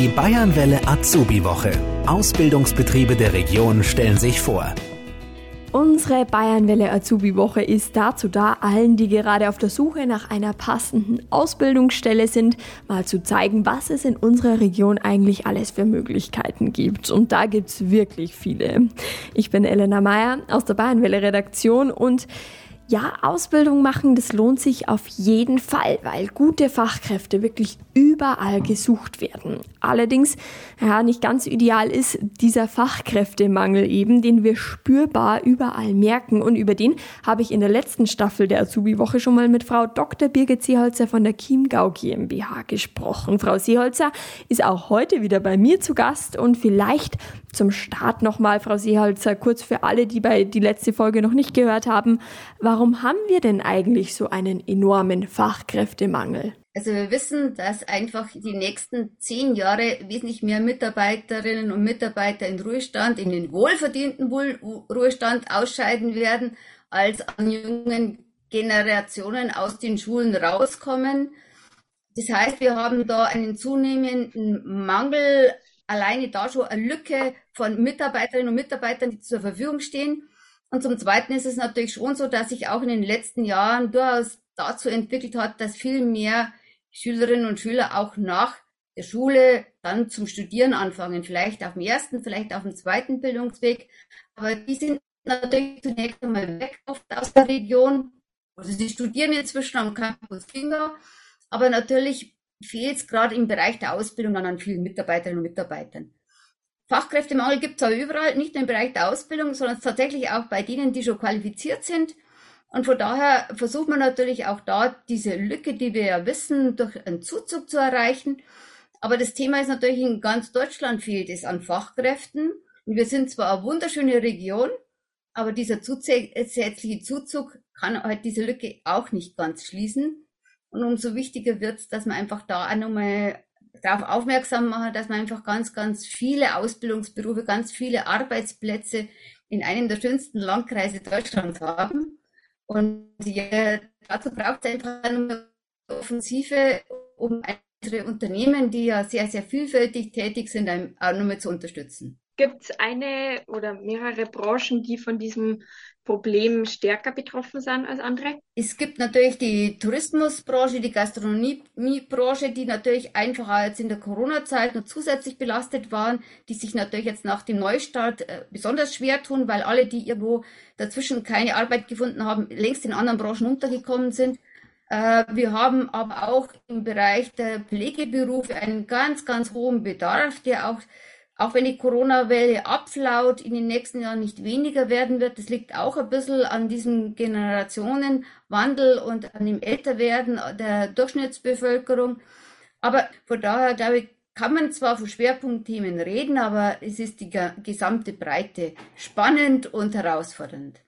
Die Bayernwelle Azubi Woche. Ausbildungsbetriebe der Region stellen sich vor. Unsere Bayernwelle Azubi Woche ist dazu da, allen, die gerade auf der Suche nach einer passenden Ausbildungsstelle sind, mal zu zeigen, was es in unserer Region eigentlich alles für Möglichkeiten gibt. Und da gibt es wirklich viele. Ich bin Elena Meyer aus der Bayernwelle Redaktion und ja, Ausbildung machen, das lohnt sich auf jeden Fall, weil gute Fachkräfte wirklich überall gesucht werden. Allerdings, ja, nicht ganz ideal ist dieser Fachkräftemangel eben, den wir spürbar überall merken. Und über den habe ich in der letzten Staffel der Azubi-Woche schon mal mit Frau Dr. Birgit Seeholzer von der Chiemgau GmbH gesprochen. Frau Seeholzer ist auch heute wieder bei mir zu Gast und vielleicht zum Start nochmal, Frau Seeholzer, kurz für alle, die bei die letzte Folge noch nicht gehört haben. Warum haben wir denn eigentlich so einen enormen Fachkräftemangel? Also wir wissen, dass einfach die nächsten zehn Jahre wesentlich mehr Mitarbeiterinnen und Mitarbeiter in Ruhestand, in den wohlverdienten Ruhestand ausscheiden werden, als an jungen Generationen aus den Schulen rauskommen. Das heißt, wir haben da einen zunehmenden Mangel alleine da schon eine Lücke von Mitarbeiterinnen und Mitarbeitern, die zur Verfügung stehen. Und zum Zweiten ist es natürlich schon so, dass sich auch in den letzten Jahren durchaus dazu entwickelt hat, dass viel mehr Schülerinnen und Schüler auch nach der Schule dann zum Studieren anfangen. Vielleicht auf dem ersten, vielleicht auf dem zweiten Bildungsweg. Aber die sind natürlich zunächst einmal weg aus der Region. Also sie studieren inzwischen am Campus Finger. Aber natürlich fehlt es gerade im Bereich der Ausbildung dann an vielen Mitarbeiterinnen und Mitarbeitern. Fachkräftemangel gibt es auch überall, nicht nur im Bereich der Ausbildung, sondern tatsächlich auch bei denen, die schon qualifiziert sind. Und von daher versucht man natürlich auch da diese Lücke, die wir ja wissen, durch einen Zuzug zu erreichen. Aber das Thema ist natürlich, in ganz Deutschland fehlt es an Fachkräften. Und wir sind zwar eine wunderschöne Region, aber dieser zusätzliche Zuzug kann halt diese Lücke auch nicht ganz schließen. Und umso wichtiger wird es, dass man einfach da auch nochmal darauf aufmerksam machen, dass man einfach ganz, ganz viele Ausbildungsberufe, ganz viele Arbeitsplätze in einem der schönsten Landkreise Deutschlands haben. Und ja, dazu braucht es einfach eine Offensive, um unsere Unternehmen, die ja sehr, sehr vielfältig tätig sind, auch nochmal zu unterstützen. Gibt es eine oder mehrere Branchen, die von diesem Problem stärker betroffen sind als andere? Es gibt natürlich die Tourismusbranche, die Gastronomiebranche, die natürlich einfach jetzt in der Corona-Zeit noch zusätzlich belastet waren, die sich natürlich jetzt nach dem Neustart äh, besonders schwer tun, weil alle, die irgendwo dazwischen keine Arbeit gefunden haben, längst in anderen Branchen untergekommen sind. Äh, wir haben aber auch im Bereich der Pflegeberufe einen ganz, ganz hohen Bedarf, der auch auch wenn die Corona-Welle abflaut, in den nächsten Jahren nicht weniger werden wird. Das liegt auch ein bisschen an diesem Generationenwandel und an dem Älterwerden der Durchschnittsbevölkerung. Aber von daher, glaube ich, kann man zwar von Schwerpunktthemen reden, aber es ist die gesamte Breite spannend und herausfordernd.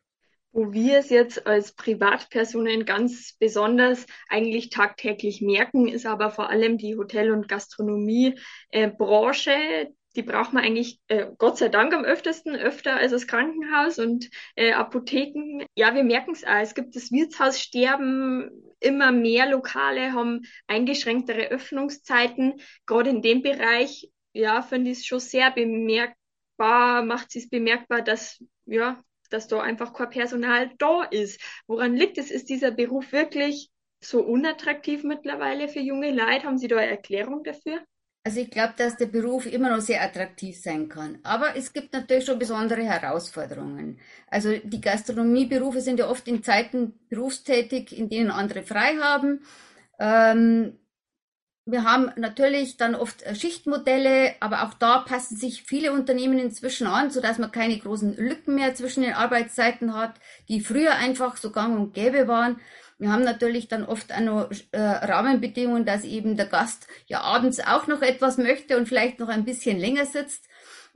Wo wir es jetzt als Privatpersonen ganz besonders eigentlich tagtäglich merken, ist aber vor allem die Hotel- und Gastronomiebranche, die braucht man eigentlich äh, Gott sei Dank am öftesten, öfter als das Krankenhaus und äh, Apotheken. Ja, wir merken es auch. Es gibt das Wirtshaussterben, immer mehr Lokale haben eingeschränktere Öffnungszeiten. Gerade in dem Bereich, ja, finde ich es schon sehr bemerkbar, macht es bemerkbar, dass, ja, dass da einfach kein Personal da ist. Woran liegt es? Ist dieser Beruf wirklich so unattraktiv mittlerweile für junge Leute? Haben Sie da eine Erklärung dafür? Also ich glaube, dass der Beruf immer noch sehr attraktiv sein kann. Aber es gibt natürlich schon besondere Herausforderungen. Also die Gastronomieberufe sind ja oft in Zeiten berufstätig, in denen andere frei haben. Ähm, wir haben natürlich dann oft Schichtmodelle, aber auch da passen sich viele Unternehmen inzwischen an, sodass man keine großen Lücken mehr zwischen den Arbeitszeiten hat, die früher einfach so gang und gäbe waren. Wir haben natürlich dann oft auch noch äh, Rahmenbedingungen, dass eben der Gast ja abends auch noch etwas möchte und vielleicht noch ein bisschen länger sitzt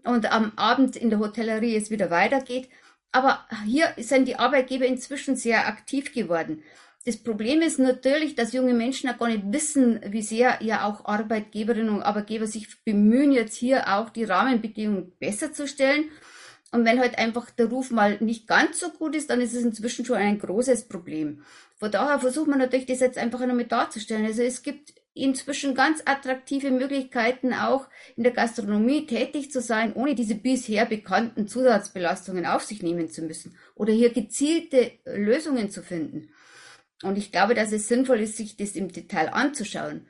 und am Abend in der Hotellerie es wieder weitergeht. Aber hier sind die Arbeitgeber inzwischen sehr aktiv geworden. Das Problem ist natürlich, dass junge Menschen auch gar nicht wissen, wie sehr ja auch Arbeitgeberinnen und Arbeitgeber sich bemühen, jetzt hier auch die Rahmenbedingungen besser zu stellen. Und wenn halt einfach der Ruf mal nicht ganz so gut ist, dann ist es inzwischen schon ein großes Problem. Von daher versucht man natürlich, das jetzt einfach einmal darzustellen. Also es gibt inzwischen ganz attraktive Möglichkeiten, auch in der Gastronomie tätig zu sein, ohne diese bisher bekannten Zusatzbelastungen auf sich nehmen zu müssen oder hier gezielte Lösungen zu finden. Und ich glaube, dass es sinnvoll ist, sich das im Detail anzuschauen.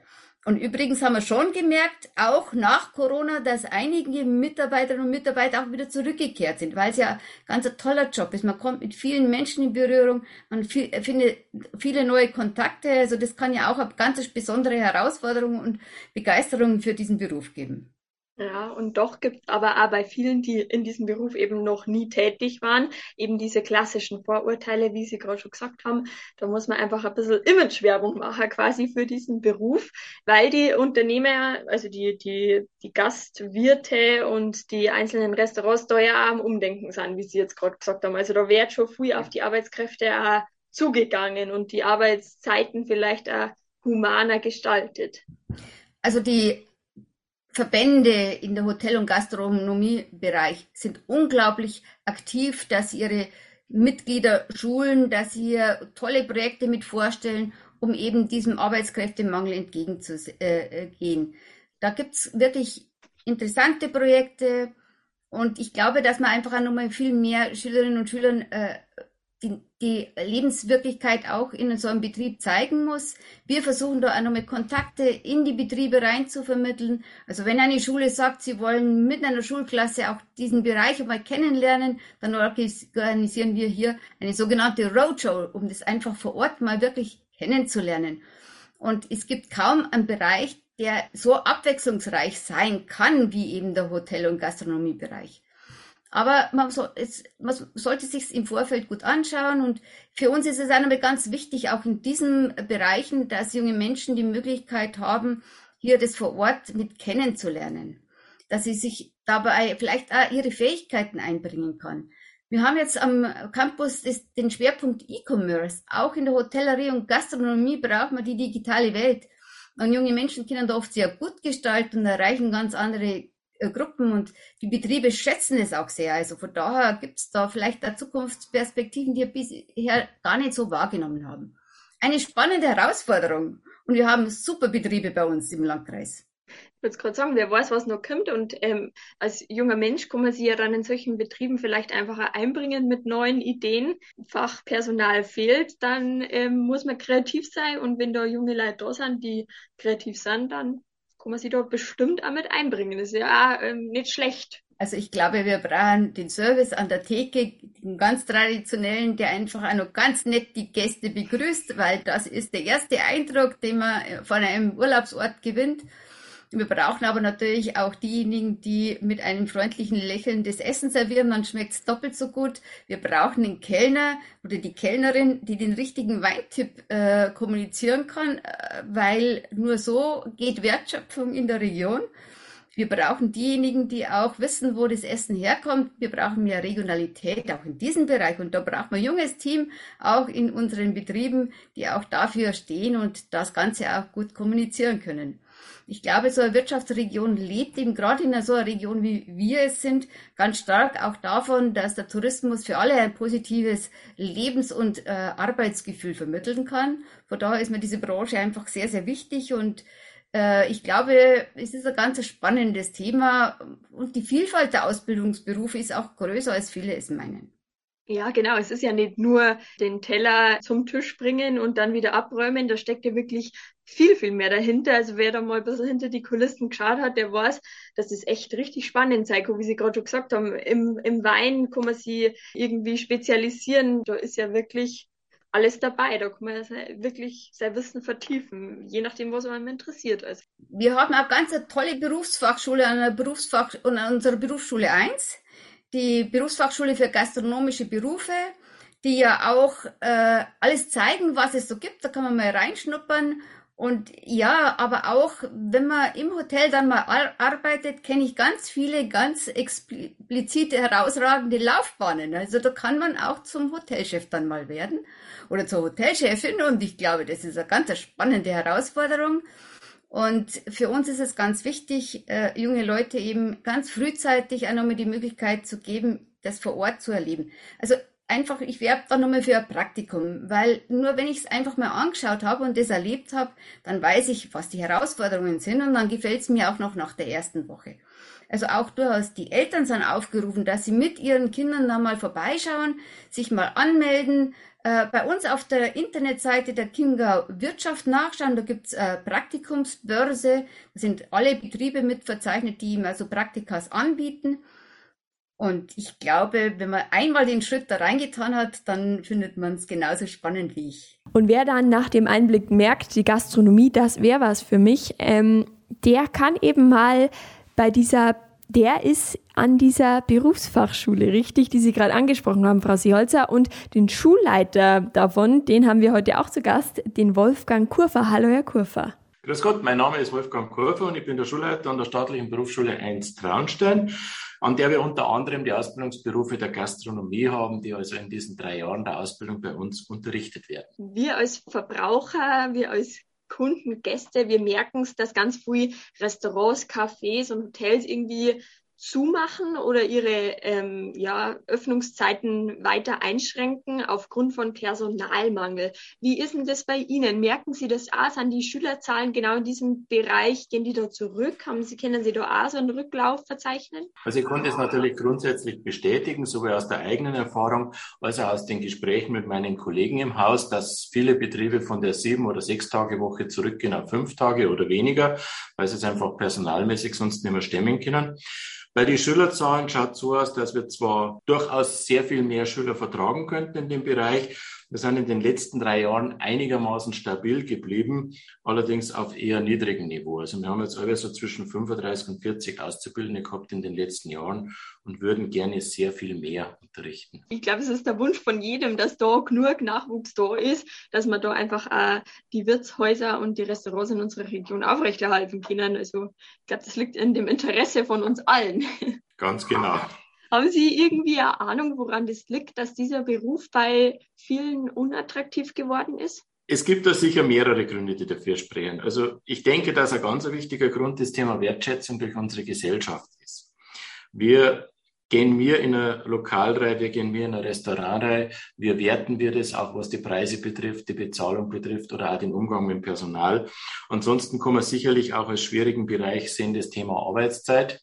Und übrigens haben wir schon gemerkt, auch nach Corona, dass einige Mitarbeiterinnen und Mitarbeiter auch wieder zurückgekehrt sind, weil es ja ganz ein toller Job ist. Man kommt mit vielen Menschen in Berührung, man findet viele neue Kontakte. Also das kann ja auch eine ganz besondere Herausforderung und Begeisterung für diesen Beruf geben. Ja, und doch gibt es aber auch bei vielen, die in diesem Beruf eben noch nie tätig waren, eben diese klassischen Vorurteile, wie Sie gerade schon gesagt haben. Da muss man einfach ein bisschen Imagewerbung machen quasi für diesen Beruf, weil die Unternehmer, also die, die, die Gastwirte und die einzelnen Restaurants da ja am Umdenken sind, wie Sie jetzt gerade gesagt haben. Also da wird schon früh auf die Arbeitskräfte auch zugegangen und die Arbeitszeiten vielleicht auch humaner gestaltet. Also die Verbände in der Hotel- und Gastronomiebereich sind unglaublich aktiv, dass ihre Mitglieder schulen, dass sie tolle Projekte mit vorstellen, um eben diesem Arbeitskräftemangel entgegenzugehen. Da gibt's wirklich interessante Projekte und ich glaube, dass man einfach nochmal viel mehr Schülerinnen und Schülern äh, die, die Lebenswirklichkeit auch in so einem Betrieb zeigen muss. Wir versuchen da auch noch mit Kontakte in die Betriebe rein zu vermitteln. Also wenn eine Schule sagt, sie wollen mit einer Schulklasse auch diesen Bereich einmal kennenlernen, dann organisieren wir hier eine sogenannte Roadshow, um das einfach vor Ort mal wirklich kennenzulernen. Und es gibt kaum einen Bereich, der so abwechslungsreich sein kann wie eben der Hotel- und Gastronomiebereich. Aber man, so, es, man sollte sich im Vorfeld gut anschauen und für uns ist es nochmal ganz wichtig, auch in diesen Bereichen, dass junge Menschen die Möglichkeit haben, hier das vor Ort mit kennenzulernen, dass sie sich dabei vielleicht auch ihre Fähigkeiten einbringen kann. Wir haben jetzt am Campus den Schwerpunkt E-Commerce. Auch in der Hotellerie und Gastronomie braucht man die digitale Welt. Und junge Menschen können da oft sehr gut gestalten und erreichen ganz andere Gruppen und die Betriebe schätzen es auch sehr. Also von daher gibt es da vielleicht da Zukunftsperspektiven, die wir bisher gar nicht so wahrgenommen haben. Eine spannende Herausforderung und wir haben super Betriebe bei uns im Landkreis. Ich würde gerade sagen, wer weiß, was noch kommt. Und ähm, als junger Mensch kann man sich ja dann in solchen Betrieben vielleicht einfach einbringen mit neuen Ideen. Fachpersonal fehlt, dann ähm, muss man kreativ sein. Und wenn da junge Leute da sind, die kreativ sind, dann kann man sich dort bestimmt auch mit einbringen. Das ist ja ähm, nicht schlecht. Also ich glaube, wir brauchen den Service an der Theke, den ganz traditionellen, der einfach auch noch ganz nett die Gäste begrüßt, weil das ist der erste Eindruck, den man von einem Urlaubsort gewinnt. Wir brauchen aber natürlich auch diejenigen, die mit einem freundlichen Lächeln das Essen servieren, dann schmeckt es doppelt so gut. Wir brauchen den Kellner oder die Kellnerin, die den richtigen Weintipp äh, kommunizieren kann, äh, weil nur so geht Wertschöpfung in der Region. Wir brauchen diejenigen, die auch wissen, wo das Essen herkommt. Wir brauchen mehr Regionalität auch in diesem Bereich. Und da braucht man ein junges Team, auch in unseren Betrieben, die auch dafür stehen und das Ganze auch gut kommunizieren können. Ich glaube, so eine Wirtschaftsregion lebt eben gerade in so einer Region, wie wir es sind, ganz stark auch davon, dass der Tourismus für alle ein positives Lebens- und äh, Arbeitsgefühl vermitteln kann. Von daher ist mir diese Branche einfach sehr, sehr wichtig und äh, ich glaube, es ist ein ganz spannendes Thema und die Vielfalt der Ausbildungsberufe ist auch größer, als viele es meinen. Ja, genau. Es ist ja nicht nur den Teller zum Tisch bringen und dann wieder abräumen. Da steckt ja wirklich viel, viel mehr dahinter. Also wer da mal ein bisschen hinter die Kulissen geschaut hat, der weiß, das echt richtig spannend sei. Wie Sie gerade schon gesagt haben, im, im Wein kann man sie irgendwie spezialisieren. Da ist ja wirklich alles dabei. Da kann man wirklich sein Wissen vertiefen, je nachdem, was man interessiert. Also. Wir haben auch ganz tolle Berufsfachschule an, der Berufsfach, an unserer Berufsschule 1 die Berufsfachschule für gastronomische Berufe, die ja auch äh, alles zeigen, was es so gibt. Da kann man mal reinschnuppern. Und ja, aber auch wenn man im Hotel dann mal ar arbeitet, kenne ich ganz viele ganz explizite herausragende Laufbahnen. Also da kann man auch zum Hotelchef dann mal werden oder zur Hotelchefin. Und ich glaube, das ist eine ganz spannende Herausforderung. Und für uns ist es ganz wichtig, äh, junge Leute eben ganz frühzeitig auch nochmal die Möglichkeit zu geben, das vor Ort zu erleben. Also einfach, ich werbe da nochmal für ein Praktikum, weil nur wenn ich es einfach mal angeschaut habe und das erlebt habe, dann weiß ich, was die Herausforderungen sind und dann gefällt es mir auch noch nach der ersten Woche. Also auch durchaus die Eltern sind aufgerufen, dass sie mit ihren Kindern da mal vorbeischauen, sich mal anmelden, äh, bei uns auf der Internetseite der Chiemgau Wirtschaft nachschauen. Da gibt's äh, Praktikumsbörse. Da sind alle Betriebe mit verzeichnet, die ihm also Praktikas anbieten. Und ich glaube, wenn man einmal den Schritt da reingetan hat, dann findet man es genauso spannend wie ich. Und wer dann nach dem Einblick merkt, die Gastronomie, das wäre was für mich, ähm, der kann eben mal bei dieser der ist an dieser Berufsfachschule, richtig, die Sie gerade angesprochen haben, Frau Seeholzer. Und den Schulleiter davon, den haben wir heute auch zu Gast, den Wolfgang Kurfer. Hallo, Herr Kurfer. Grüß Gott, mein Name ist Wolfgang Kurfer und ich bin der Schulleiter an der staatlichen Berufsschule 1 Traunstein, an der wir unter anderem die Ausbildungsberufe der Gastronomie haben, die also in diesen drei Jahren der Ausbildung bei uns unterrichtet werden. Wir als Verbraucher, wir als Kunden, Gäste, wir merken es, dass ganz viele Restaurants, Cafés und Hotels irgendwie zumachen oder ihre ähm, ja, Öffnungszeiten weiter einschränken aufgrund von Personalmangel. Wie ist denn das bei Ihnen? Merken Sie das auch? Sind die Schülerzahlen genau in diesem Bereich, gehen die da zurück? Haben Sie, können Sie da auch so einen Rücklauf verzeichnen? Also ich konnte es natürlich grundsätzlich bestätigen, sowohl aus der eigenen Erfahrung als auch aus den Gesprächen mit meinen Kollegen im Haus, dass viele Betriebe von der sieben oder sechs Tage Woche zurückgehen auf fünf Tage oder weniger, weil sie es einfach personalmäßig sonst nicht mehr stemmen können. Bei den Schülerzahlen schaut so aus, dass wir zwar durchaus sehr viel mehr Schüler vertragen könnten in dem Bereich, wir sind in den letzten drei Jahren einigermaßen stabil geblieben, allerdings auf eher niedrigem Niveau. Also wir haben jetzt alle so zwischen 35 und 40 Auszubildende gehabt in den letzten Jahren und würden gerne sehr viel mehr unterrichten. Ich glaube, es ist der Wunsch von jedem, dass da genug Nachwuchs da ist, dass man da einfach äh, die Wirtshäuser und die Restaurants in unserer Region aufrechterhalten können. Also ich glaube, das liegt in dem Interesse von uns allen. Ganz genau. Haben Sie irgendwie eine Ahnung, woran das liegt, dass dieser Beruf bei vielen unattraktiv geworden ist? Es gibt da sicher mehrere Gründe, die dafür sprechen. Also ich denke, dass ein ganz wichtiger Grund das Thema Wertschätzung durch unsere Gesellschaft ist. Wir gehen wir in eine Lokalreihe, wir gehen wir in eine Restaurantreihe, wir werten wir das auch, was die Preise betrifft, die Bezahlung betrifft oder auch den Umgang mit dem Personal. Ansonsten kann man sicherlich auch als schwierigen Bereich sehen das Thema Arbeitszeit.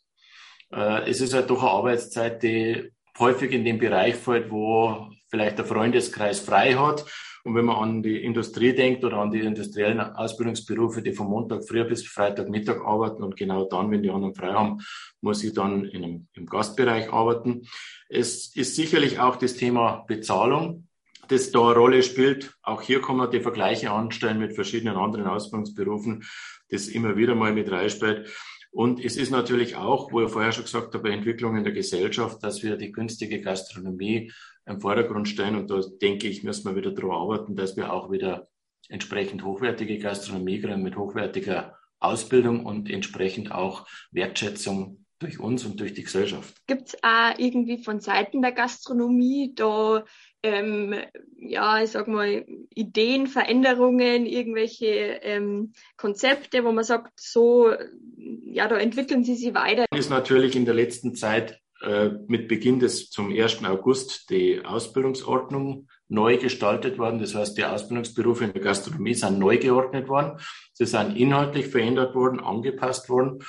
Äh, es ist halt doch eine Arbeitszeit, die häufig in dem Bereich fällt, wo vielleicht der Freundeskreis frei hat. Und wenn man an die Industrie denkt oder an die industriellen Ausbildungsberufe, die von Montag früh bis Freitag Mittag arbeiten und genau dann, wenn die anderen frei haben, muss ich dann in einem, im Gastbereich arbeiten. Es ist sicherlich auch das Thema Bezahlung, das da eine Rolle spielt. Auch hier kann man die Vergleiche anstellen mit verschiedenen anderen Ausbildungsberufen, das immer wieder mal mit reinspielt. Und es ist natürlich auch, wo ich vorher schon gesagt habe, Entwicklung in der Gesellschaft, dass wir die günstige Gastronomie im Vordergrund stellen. Und da denke ich, müssen wir wieder daran arbeiten, dass wir auch wieder entsprechend hochwertige Gastronomie kriegen mit hochwertiger Ausbildung und entsprechend auch Wertschätzung durch uns und durch die Gesellschaft. Gibt es auch irgendwie von Seiten der Gastronomie da ähm, ja, ich sag mal, Ideen, Veränderungen, irgendwelche ähm, Konzepte, wo man sagt, so, ja, da entwickeln sie sich weiter. Ist natürlich in der letzten Zeit äh, mit Beginn des zum 1. August die Ausbildungsordnung neu gestaltet worden. Das heißt, die Ausbildungsberufe in der Gastronomie sind neu geordnet worden. Sie sind inhaltlich verändert worden, angepasst worden.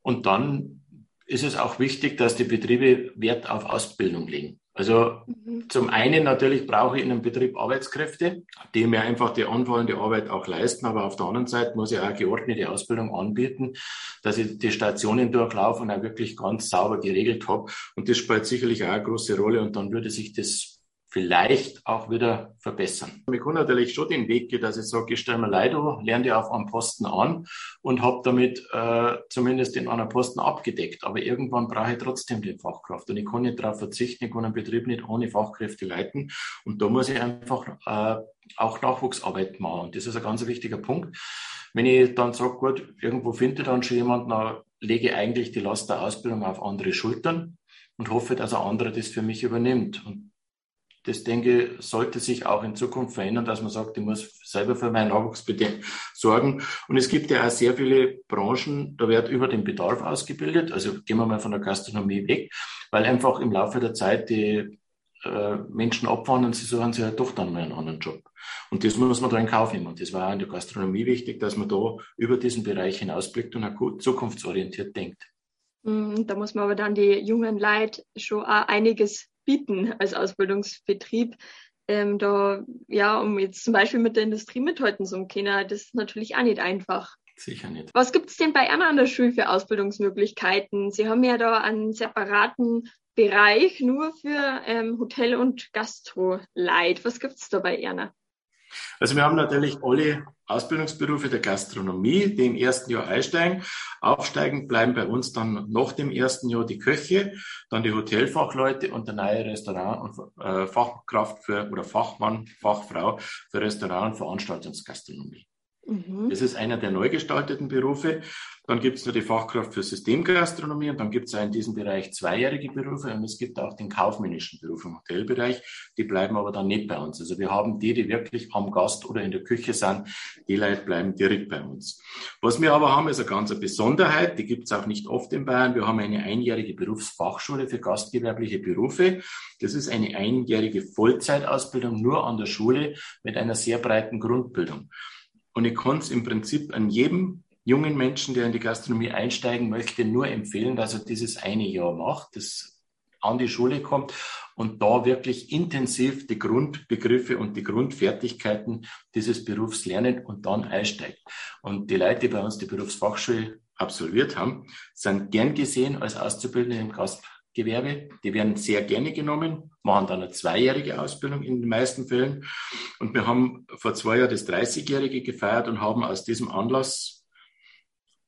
Und dann ist es auch wichtig, dass die Betriebe Wert auf Ausbildung legen. Also mhm. zum einen natürlich brauche ich in einem Betrieb Arbeitskräfte, die mir einfach die anfallende Arbeit auch leisten, aber auf der anderen Seite muss ich auch geordnete Ausbildung anbieten, dass ich die Stationen durchlaufe und auch wirklich ganz sauber geregelt habe. Und das spielt sicherlich auch eine große Rolle und dann würde sich das vielleicht auch wieder verbessern. Ich kann natürlich schon den Weg gehen, dass ich sage, ich stelle mir Leido, lerne die auf einem Posten an und habe damit äh, zumindest den anderen Posten abgedeckt. Aber irgendwann brauche ich trotzdem die Fachkraft und ich kann nicht darauf verzichten, ich kann einen Betrieb nicht ohne Fachkräfte leiten und da muss ich einfach äh, auch Nachwuchsarbeit machen. Und das ist ein ganz wichtiger Punkt. Wenn ich dann sage, gut, irgendwo finde ich dann schon jemanden, dann lege ich eigentlich die Last der Ausbildung auf andere Schultern und hoffe, dass ein anderer das für mich übernimmt. Und das denke sollte sich auch in Zukunft verändern, dass man sagt, ich muss selber für meinen Nachwuchsbedarf sorgen. Und es gibt ja auch sehr viele Branchen, da wird über den Bedarf ausgebildet. Also gehen wir mal von der Gastronomie weg, weil einfach im Laufe der Zeit die äh, Menschen abwandern, sie suchen sich ja doch dann mal einen anderen Job. Und das muss man da in Kauf nehmen. Und das war auch in der Gastronomie wichtig, dass man da über diesen Bereich hinausblickt und auch zukunftsorientiert denkt. Mhm, da muss man aber dann die jungen Leute schon auch einiges bieten als Ausbildungsbetrieb. Ähm, da, ja, um jetzt zum Beispiel mit der Industrie mithalten zu können, das ist natürlich auch nicht einfach. Sicher nicht. Was gibt es denn bei Erna an der Schule für Ausbildungsmöglichkeiten? Sie haben ja da einen separaten Bereich nur für ähm, Hotel- und Gastro-Leit. Was gibt es da bei Erna? Also wir haben natürlich alle Ausbildungsberufe der Gastronomie, die im ersten Jahr einsteigen. Aufsteigend bleiben bei uns dann nach dem ersten Jahr die Köche, dann die Hotelfachleute und der neue Restaurant- und äh, Fachkraft für oder Fachmann, Fachfrau für Restaurant- und Veranstaltungsgastronomie. Mhm. Das ist einer der neu gestalteten Berufe. Dann gibt es nur die Fachkraft für Systemgastronomie und dann gibt es in diesem Bereich zweijährige Berufe und es gibt auch den kaufmännischen Beruf im Hotelbereich. Die bleiben aber dann nicht bei uns. Also wir haben die, die wirklich am Gast oder in der Küche sind, die Leute bleiben direkt bei uns. Was wir aber haben, ist eine ganz Besonderheit, die gibt es auch nicht oft in Bayern. Wir haben eine einjährige Berufsfachschule für gastgewerbliche Berufe. Das ist eine einjährige Vollzeitausbildung nur an der Schule mit einer sehr breiten Grundbildung. Und ich kann es im Prinzip an jedem jungen Menschen, der in die Gastronomie einsteigen möchte, nur empfehlen, dass er dieses eine Jahr macht, das an die Schule kommt und da wirklich intensiv die Grundbegriffe und die Grundfertigkeiten dieses Berufs lernen und dann einsteigt. Und die Leute, die bei uns die Berufsfachschule absolviert haben, sind gern gesehen als Auszubildende im Gast Gewerbe. Die werden sehr gerne genommen, machen dann eine zweijährige Ausbildung in den meisten Fällen. Und wir haben vor zwei Jahren das 30-Jährige gefeiert und haben aus diesem Anlass,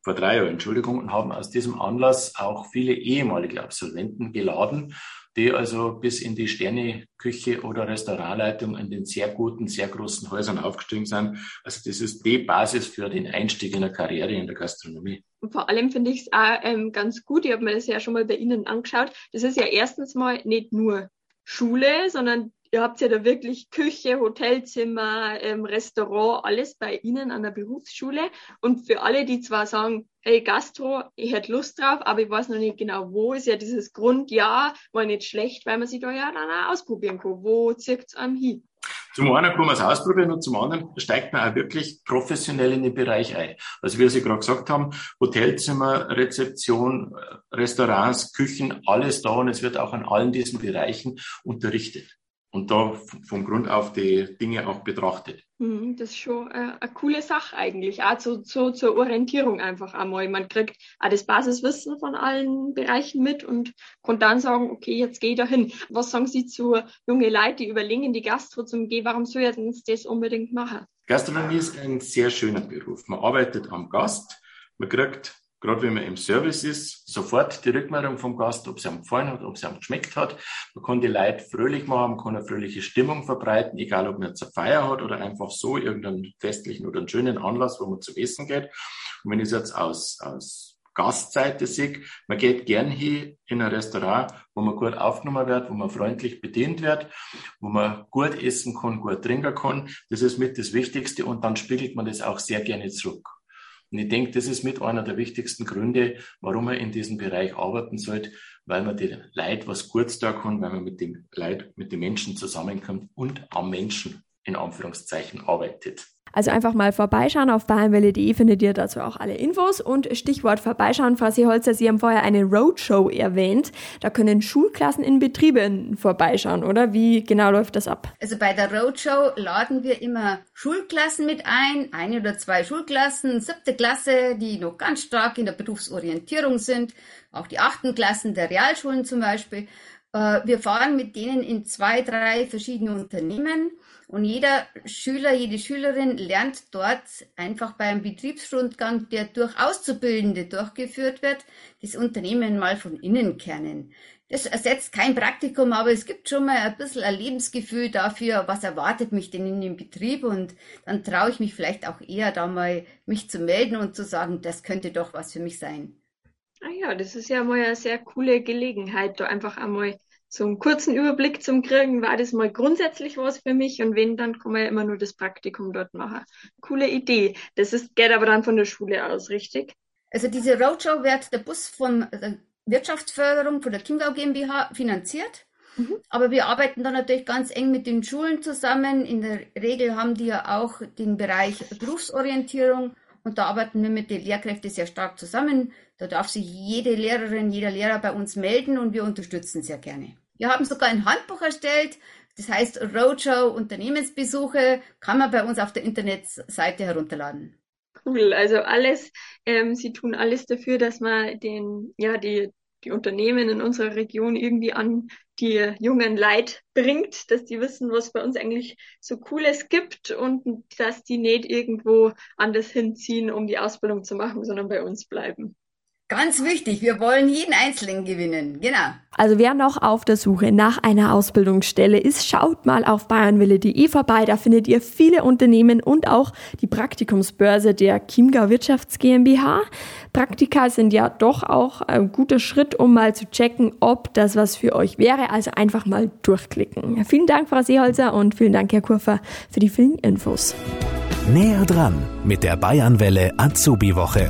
vor drei Jahren, Entschuldigung, und haben aus diesem Anlass auch viele ehemalige Absolventen geladen die also bis in die Sterneküche oder Restaurantleitung in den sehr guten, sehr großen Häusern aufgestiegen sind. Also das ist die Basis für den Einstieg in eine Karriere in der Gastronomie. Und vor allem finde ich es auch ähm, ganz gut, ich habe mir das ja schon mal bei Ihnen angeschaut, das ist ja erstens mal nicht nur Schule, sondern ihr habt ja da wirklich Küche, Hotelzimmer, ähm, Restaurant, alles bei Ihnen an der Berufsschule. Und für alle, die zwar sagen, hey Gastro, ich hätte Lust drauf, aber ich weiß noch nicht genau wo, ist ja dieses Grundjahr mal nicht schlecht, weil man sich da ja dann auch ausprobieren kann. Wo zieht es einem hin? Zum einen kann man es ausprobieren und zum anderen steigt man auch wirklich professionell in den Bereich ein. Also wie Sie gerade gesagt haben, Hotelzimmer, Rezeption, Restaurants, Küchen, alles da und es wird auch an allen diesen Bereichen unterrichtet und da vom Grund auf die Dinge auch betrachtet. Mhm, das ist schon äh, eine coole Sache eigentlich, auch zu, zu, zur Orientierung einfach einmal. Man kriegt auch das Basiswissen von allen Bereichen mit und kann dann sagen, okay, jetzt gehe ich da hin. Was sagen Sie zu junge Leute, die überlegen, die Gastro zum gehen, warum soll ich das unbedingt machen? Gastronomie ist ein sehr schöner Beruf. Man arbeitet am Gast, man kriegt gerade wenn man im Service ist, sofort die Rückmeldung vom Gast, ob es ihm gefallen hat, ob es ihm geschmeckt hat. Man kann die Leute fröhlich machen, kann eine fröhliche Stimmung verbreiten, egal ob man jetzt eine Feier hat oder einfach so irgendeinen festlichen oder einen schönen Anlass, wo man zu essen geht. Und wenn ich es jetzt aus, aus Gastseite sehe, man geht gern hier in ein Restaurant, wo man gut aufgenommen wird, wo man freundlich bedient wird, wo man gut essen kann, gut trinken kann. Das ist mit das Wichtigste und dann spiegelt man das auch sehr gerne zurück. Und ich denke, das ist mit einer der wichtigsten Gründe, warum man in diesem Bereich arbeiten sollte, weil man die Leid was Gutes da kann, weil man mit dem Leid, mit den Menschen zusammenkommt und am Menschen in Anführungszeichen arbeitet. Also einfach mal vorbeischauen auf bayernwelle.de findet ihr dazu auch alle Infos und Stichwort vorbeischauen, Frau Holzer, Sie haben vorher eine Roadshow erwähnt. Da können Schulklassen in Betrieben vorbeischauen, oder? Wie genau läuft das ab? Also bei der Roadshow laden wir immer Schulklassen mit ein, eine oder zwei Schulklassen, siebte Klasse, die noch ganz stark in der Berufsorientierung sind, auch die achten Klassen der Realschulen zum Beispiel. Äh, wir fahren mit denen in zwei, drei verschiedene Unternehmen und jeder Schüler, jede Schülerin lernt dort einfach beim Betriebsrundgang, der durch Auszubildende durchgeführt wird, das Unternehmen mal von innen kennen. Das ersetzt kein Praktikum, aber es gibt schon mal ein bisschen ein Lebensgefühl dafür, was erwartet mich denn in dem Betrieb und dann traue ich mich vielleicht auch eher da mal mich zu melden und zu sagen, das könnte doch was für mich sein. Ah ja, das ist ja mal eine sehr coole Gelegenheit, da einfach einmal so einen kurzen Überblick zum Kriegen, war das mal grundsätzlich was für mich und wenn, dann kann man ja immer nur das Praktikum dort machen. Coole Idee. Das ist, geht aber dann von der Schule aus, richtig? Also diese Roadshow wird der Bus von der Wirtschaftsförderung von der Chiemgau GmbH finanziert Mhm. Aber wir arbeiten dann natürlich ganz eng mit den Schulen zusammen. In der Regel haben die ja auch den Bereich Berufsorientierung und da arbeiten wir mit den Lehrkräften sehr stark zusammen. Da darf sich jede Lehrerin, jeder Lehrer bei uns melden und wir unterstützen sehr gerne. Wir haben sogar ein Handbuch erstellt, das heißt Roadshow Unternehmensbesuche, kann man bei uns auf der Internetseite herunterladen. Cool, also alles, ähm, Sie tun alles dafür, dass man den, ja, die, die Unternehmen in unserer Region irgendwie an die jungen Leid bringt, dass die wissen, was bei uns eigentlich so Cooles gibt und dass die nicht irgendwo anders hinziehen, um die Ausbildung zu machen, sondern bei uns bleiben. Ganz wichtig, wir wollen jeden Einzelnen gewinnen, genau. Also wer noch auf der Suche nach einer Ausbildungsstelle ist, schaut mal auf bayernwille.de vorbei. Da findet ihr viele Unternehmen und auch die Praktikumsbörse der Chiemgau Wirtschafts GmbH. Praktika sind ja doch auch ein guter Schritt, um mal zu checken, ob das was für euch wäre. Also einfach mal durchklicken. Vielen Dank, Frau Seeholzer und vielen Dank, Herr Kurfer, für die vielen Infos. Näher dran mit der Bayernwelle Azubi-Woche.